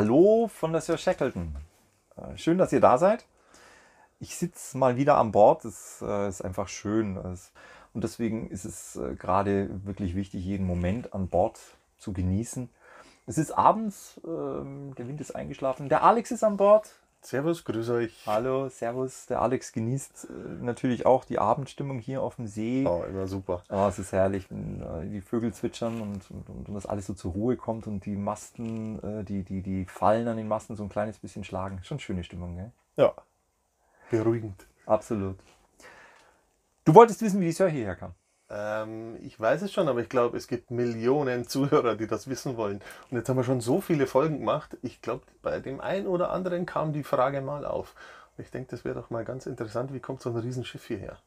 Hallo von der Sir Shackleton. Äh, Schön, dass ihr da seid. Ich sitze mal wieder an Bord. Es äh, ist einfach schön. Und deswegen ist es äh, gerade wirklich wichtig, jeden Moment an Bord zu genießen. Es ist abends, ähm, der Wind ist eingeschlafen. Der Alex ist an Bord. Servus, grüß euch. Hallo, Servus. Der Alex genießt äh, natürlich auch die Abendstimmung hier auf dem See. Oh, immer super. Oh, es ist herrlich, wenn äh, die Vögel zwitschern und, und, und, und das alles so zur Ruhe kommt und die Masten, äh, die, die, die Fallen an den Masten so ein kleines bisschen schlagen. Schon schöne Stimmung, gell? Ja, beruhigend. Absolut. Du wolltest wissen, wie die Sir hierher kam. Ähm, ich weiß es schon, aber ich glaube, es gibt Millionen Zuhörer, die das wissen wollen. Und jetzt haben wir schon so viele Folgen gemacht. Ich glaube, bei dem einen oder anderen kam die Frage mal auf. Und ich denke, das wäre doch mal ganz interessant, wie kommt so ein Riesenschiff hierher?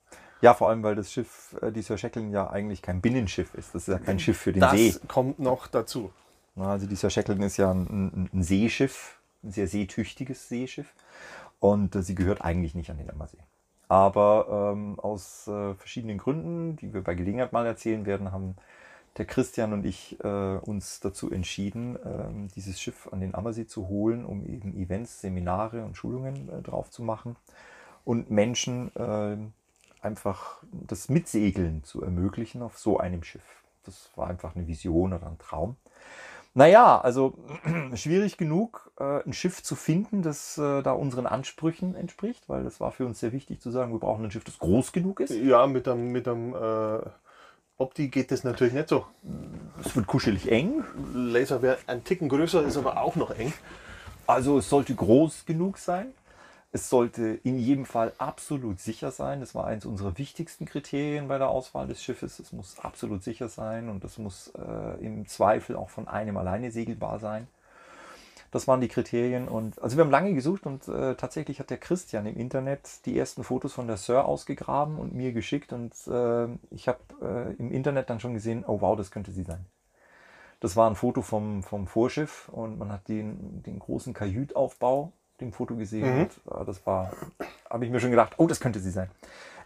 Ja, vor allem, weil das Schiff, äh, die Sir Shackleton ja eigentlich kein Binnenschiff ist. Das ist ja kein Schiff für den das See. kommt noch dazu. Also die Sir Shackleton ist ja ein, ein, ein Seeschiff, ein sehr seetüchtiges Seeschiff. Und äh, sie gehört eigentlich nicht an den Ammersee. Aber ähm, aus äh, verschiedenen Gründen, die wir bei Gelegenheit mal erzählen werden, haben der Christian und ich äh, uns dazu entschieden, ähm, dieses Schiff an den Ammersee zu holen, um eben Events, Seminare und Schulungen äh, drauf zu machen und Menschen äh, einfach das Mitsegeln zu ermöglichen auf so einem Schiff. Das war einfach eine Vision oder ein Traum. Naja, also schwierig genug, äh, ein Schiff zu finden, das äh, da unseren Ansprüchen entspricht, weil das war für uns sehr wichtig zu sagen, wir brauchen ein Schiff, das groß genug ist. Ja, mit dem, mit dem äh, Opti geht das natürlich nicht so. Es wird kuschelig eng, Laser wäre ein Ticken größer, ist aber auch noch eng. also es sollte groß genug sein. Es sollte in jedem Fall absolut sicher sein. Das war eines unserer wichtigsten Kriterien bei der Auswahl des Schiffes. Es muss absolut sicher sein und es muss äh, im Zweifel auch von einem alleine segelbar sein. Das waren die Kriterien. Und also wir haben lange gesucht und äh, tatsächlich hat der Christian im Internet die ersten Fotos von der Sir ausgegraben und mir geschickt. Und äh, ich habe äh, im Internet dann schon gesehen, oh wow, das könnte sie sein. Das war ein Foto vom, vom Vorschiff und man hat den, den großen Kajütaufbau auf dem Foto gesehen. Mhm. Und, äh, das war, habe ich mir schon gedacht, oh, das könnte sie sein.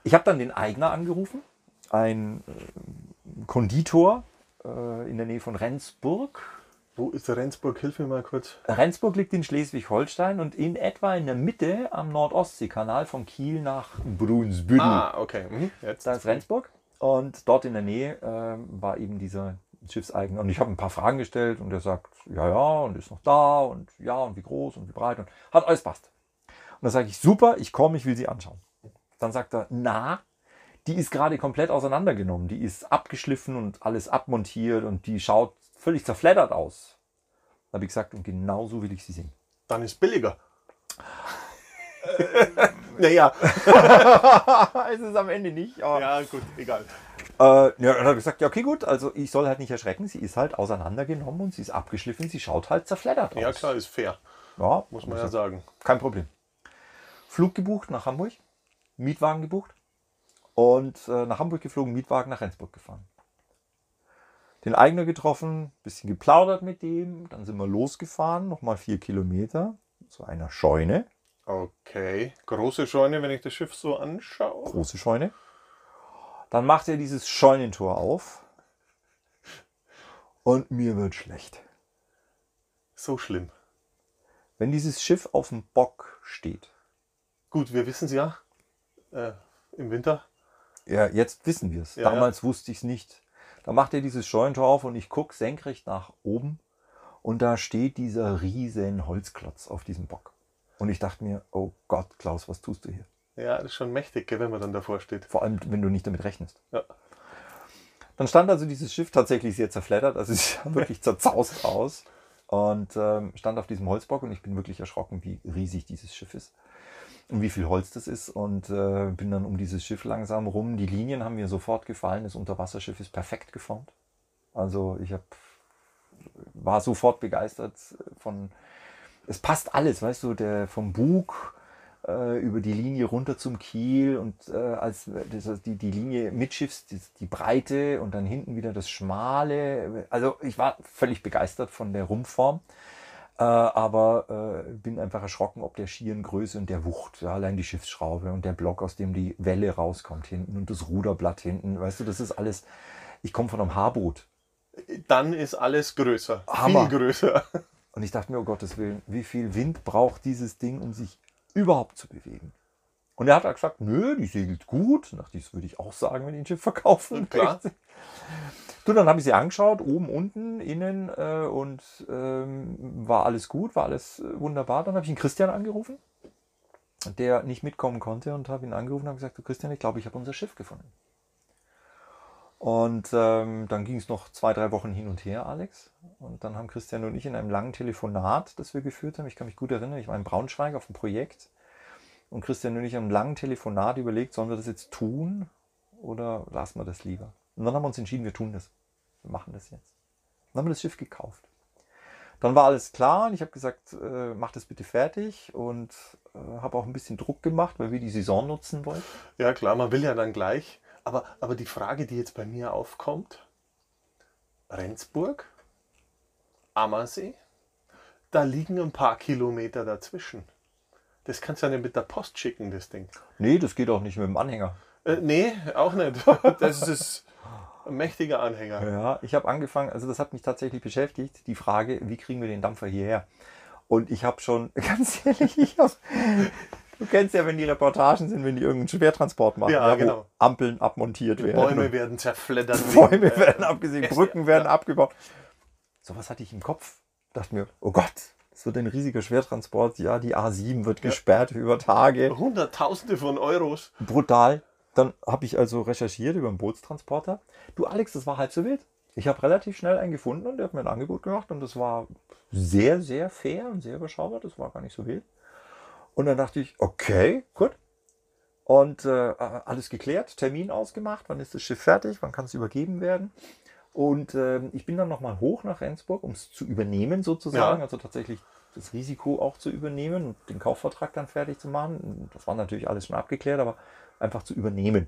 Ich habe dann den Eigner angerufen, ein äh, Konditor äh, in der Nähe von Rendsburg. Wo ist der Rendsburg? Hilf mir mal kurz. Rendsburg liegt in Schleswig-Holstein und in etwa in der Mitte am Nordostseekanal von Kiel nach Brunsbüttel. Ah, okay. Mhm. Jetzt. Da ist Rendsburg. Und dort in der Nähe ähm, war eben dieser Schiffseigner. Und ich habe ein paar Fragen gestellt und er sagt, ja, ja, und ist noch da und ja, und wie groß und wie breit und hat alles passt. Und dann sage ich, super, ich komme, ich will sie anschauen. Dann sagt er, na, die ist gerade komplett auseinandergenommen. Die ist abgeschliffen und alles abmontiert und die schaut völlig zerfleddert aus. Da habe ich gesagt, und genau so will ich sie sehen. Dann ist billiger. naja, es ist am Ende nicht, aber ja, gut, egal. Äh, ja, dann habe ich gesagt, ja, okay, gut, also ich soll halt nicht erschrecken, sie ist halt auseinandergenommen und sie ist abgeschliffen, sie schaut halt zerfleddert aus. Ja, klar, ist fair. Ja, Muss man ja sagen. Kein Problem. Flug gebucht nach Hamburg, Mietwagen gebucht und äh, nach Hamburg geflogen, Mietwagen nach Rendsburg gefahren. Den Eigner getroffen, bisschen geplaudert mit dem, dann sind wir losgefahren, nochmal vier Kilometer zu einer Scheune, Okay. Große Scheune, wenn ich das Schiff so anschaue. große Scheune. Dann macht er dieses Scheunentor auf und mir wird schlecht. So schlimm. Wenn dieses Schiff auf dem Bock steht, Gut, wir wissen es ja. Äh, Im Winter. ja, jetzt wissen wir es. Ja, Damals wusste ich es nicht. Da macht er dieses Scheunentor auf und ich gucke senkrecht nach oben und da steht dieser riesen Holzklotz auf diesem Bock. Und ich dachte mir, oh Gott, Klaus, was tust du hier? Ja, das ist schon mächtig, wenn man dann davor steht. Vor allem, wenn du nicht damit rechnest. Ja. Dann stand also dieses Schiff tatsächlich sehr zerfleddert, also es sah wirklich zerzaust aus und ähm, stand auf diesem Holzbock und ich bin wirklich erschrocken, wie riesig dieses Schiff ist und wie viel Holz das ist und äh, bin dann um dieses Schiff langsam rum. Die Linien haben mir sofort gefallen, das Unterwasserschiff ist perfekt geformt. Also ich hab, war sofort begeistert von es passt alles, weißt du, der vom Bug äh, über die Linie runter zum Kiel und äh, als das, die, die Linie mitschiffs, die, die Breite und dann hinten wieder das Schmale. Also ich war völlig begeistert von der Rumpfform. Äh, aber äh, bin einfach erschrocken, ob der schieren Größe und der Wucht, ja, allein die Schiffsschraube und der Block, aus dem die Welle rauskommt hinten und das Ruderblatt hinten, weißt du, das ist alles. Ich komme von einem Haarboot. Dann ist alles größer, Hammer. viel größer. Und ich dachte mir, um Gottes Willen, wie viel Wind braucht dieses Ding, um sich überhaupt zu bewegen? Und er hat halt gesagt, nö, die segelt gut. Nach dies würde ich auch sagen, wenn die ein Schiff verkaufen. Klar. Du, dann habe ich sie angeschaut, oben, unten, innen äh, und ähm, war alles gut, war alles äh, wunderbar. Dann habe ich einen Christian angerufen, der nicht mitkommen konnte und habe ihn angerufen und habe gesagt, du Christian, ich glaube, ich habe unser Schiff gefunden. Und ähm, dann ging es noch zwei, drei Wochen hin und her, Alex. Und dann haben Christian und ich in einem langen Telefonat, das wir geführt haben, ich kann mich gut erinnern, ich war in Braunschweig auf dem Projekt. Und Christian und ich haben einem langen Telefonat überlegt, sollen wir das jetzt tun oder lassen wir das lieber? Und dann haben wir uns entschieden, wir tun das. Wir machen das jetzt. Dann haben wir das Schiff gekauft. Dann war alles klar und ich habe gesagt, äh, mach das bitte fertig und äh, habe auch ein bisschen Druck gemacht, weil wir die Saison nutzen wollten. Ja klar, man will ja dann gleich. Aber, aber die Frage, die jetzt bei mir aufkommt, Rendsburg, Ammersee, da liegen ein paar Kilometer dazwischen. Das kannst du ja nicht mit der Post schicken, das Ding. Nee, das geht auch nicht mit dem Anhänger. Äh, nee, auch nicht. Das ist ein mächtiger Anhänger. Ja, ich habe angefangen, also das hat mich tatsächlich beschäftigt, die Frage, wie kriegen wir den Dampfer hierher? Und ich habe schon, ganz ehrlich, ich hab, du kennst ja, wenn die Reportagen sind, wenn die irgendeinen Schwertransport machen, Ja, wo genau. Ampeln abmontiert werden. Bäume werden zerfleddert. Bäume äh, werden Äste, Brücken werden ja. abgebaut. Sowas hatte ich im Kopf. Dachte mir, oh Gott, das wird ein riesiger Schwertransport. Ja, die A7 wird gesperrt über Tage. Hunderttausende von Euros. Brutal. Dann habe ich also recherchiert über einen Bootstransporter. Du Alex, das war halb so wild. Ich habe relativ schnell einen gefunden und der hat mir ein Angebot gemacht und das war sehr, sehr fair und sehr überschaubar. Das war gar nicht so wild. Und dann dachte ich, okay, gut. Und äh, alles geklärt, Termin ausgemacht, wann ist das Schiff fertig, wann kann es übergeben werden. Und ähm, ich bin dann nochmal hoch nach Rendsburg, um es zu übernehmen sozusagen, Ja. also tatsächlich das Risiko auch zu übernehmen und den Kaufvertrag dann fertig zu machen. Das war natürlich alles schon abgeklärt, aber einfach zu übernehmen.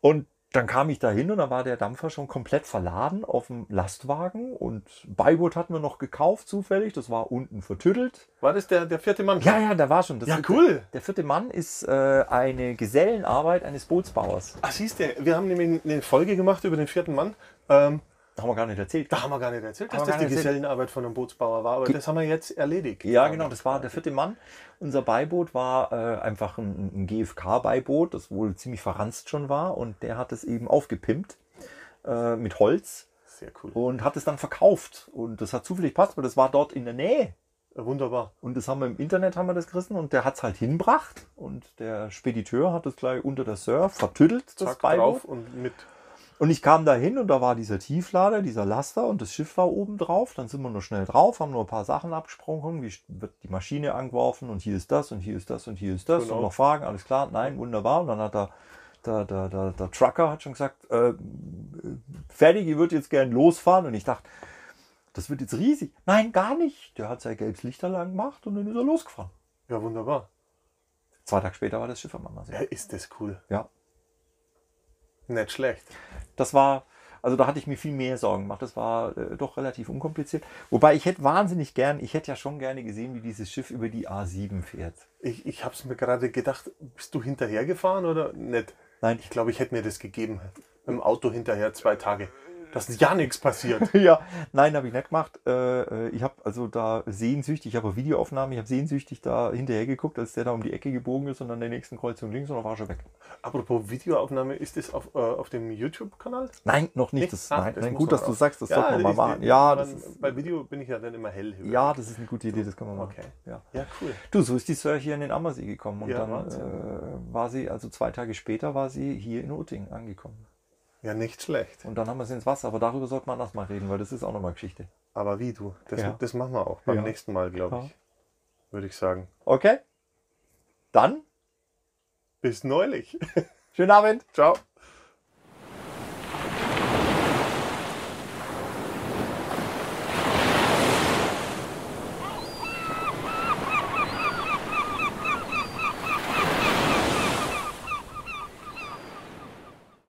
Und dann kam ich da hin und da war der Dampfer schon komplett verladen auf dem Lastwagen und Beiboot hatten wir noch gekauft zufällig, das war unten vertüttelt. War das der, der vierte Mann? Ja, ja, da war schon. Das Ja, cool. Der vierte Mann ist äh, eine Gesellenarbeit eines Bootsbauers. Ach, siehst du, wir haben nämlich eine Folge gemacht über den vierten Mann. Ähm, haben wir gar nicht erzählt. da haben wir gar nicht erzählt, dass das die erzählt. Gesellenarbeit von einem Bootsbauer war, aber das haben wir jetzt erledigt. Ja, genau, das war der vierte Mann. Unser Beiboot war äh, einfach ein, ein GFK-Beiboot, das wohl ziemlich verranzt schon war und der hat es eben aufgepimpt äh, mit Holz Sehr cool. und hat es dann verkauft. Und das hat zufällig passt, weil das war dort in der Nähe. Wunderbar. Und das haben wir im Internet haben wir das gerissen und der hat es halt hinbracht und der Spediteur hat es gleich unter der Surf vertüttelt, das Zack, Beiboot. drauf und mit. Und ich kam da hin und da war dieser Tieflader, dieser Laster und das Schiff war oben drauf. Dann sind wir nur schnell drauf, haben nur ein paar Sachen abgesprochen, wie wird die Maschine angeworfen und hier ist das und hier ist das und hier ist das Genau. und noch Fragen, alles klar, nein, wunderbar. Und dann hat der, der, der, der, der Trucker hat schon gesagt, äh, fertig, ihr würdet jetzt gern losfahren. Und ich dachte, das wird jetzt riesig. Nein, gar nicht. Der hat sein gelbes Lichterlang gemacht und dann ist er losgefahren. Ja, wunderbar. Zwei Tage später war das Schiff am Ammersee. Ja, ist das cool. Ja, Nicht schlecht. Das war, also da hatte ich mir viel mehr Sorgen gemacht. Das war äh, doch relativ unkompliziert. Wobei ich hätte wahnsinnig gern, ich hätte ja schon gerne gesehen, wie dieses Schiff über die A7 fährt. Ich, ich habe es mir gerade gedacht, bist du hinterhergefahren oder nicht? Nein. Ich glaube, ich hätte mir das gegeben. Im Auto hinterher zwei Tage. Dass ja nichts passiert. ja, nein, habe ich nicht gemacht. Äh, äh, ich habe also da sehnsüchtig, ich habe Videoaufnahmen, ich habe sehnsüchtig da hinterher geguckt, als der da um die Ecke gebogen ist und an der nächsten Kreuzung links und dann war schon weg. Apropos Videoaufnahme, ist das auf, äh, auf dem YouTube-Kanal? Nein, noch nicht. Nicht? Das, Ah, nein, das nein, gut, man dass du sagst, das sollte man mal ich- machen. Ja, man- das ist, bei Video bin ich ja dann immer hellhörig. ja, das ist eine gute Idee, das können wir machen. Okay. Ja. Ja, cool. Du, so ist die Sir hier in den Ammersee gekommen und Ja, dann äh, war sie, also zwei Tage später war sie hier in Utting angekommen. Ja, nicht schlecht. Und dann haben wir sie ins Wasser, aber darüber sollte man anders mal reden, weil das ist auch nochmal Geschichte. Aber wie du? Das, Ja. das machen wir auch beim Ja. nächsten Mal, glaube ich. Würde ich sagen. Okay? Dann, Bis neulich. schönen Abend. Ciao.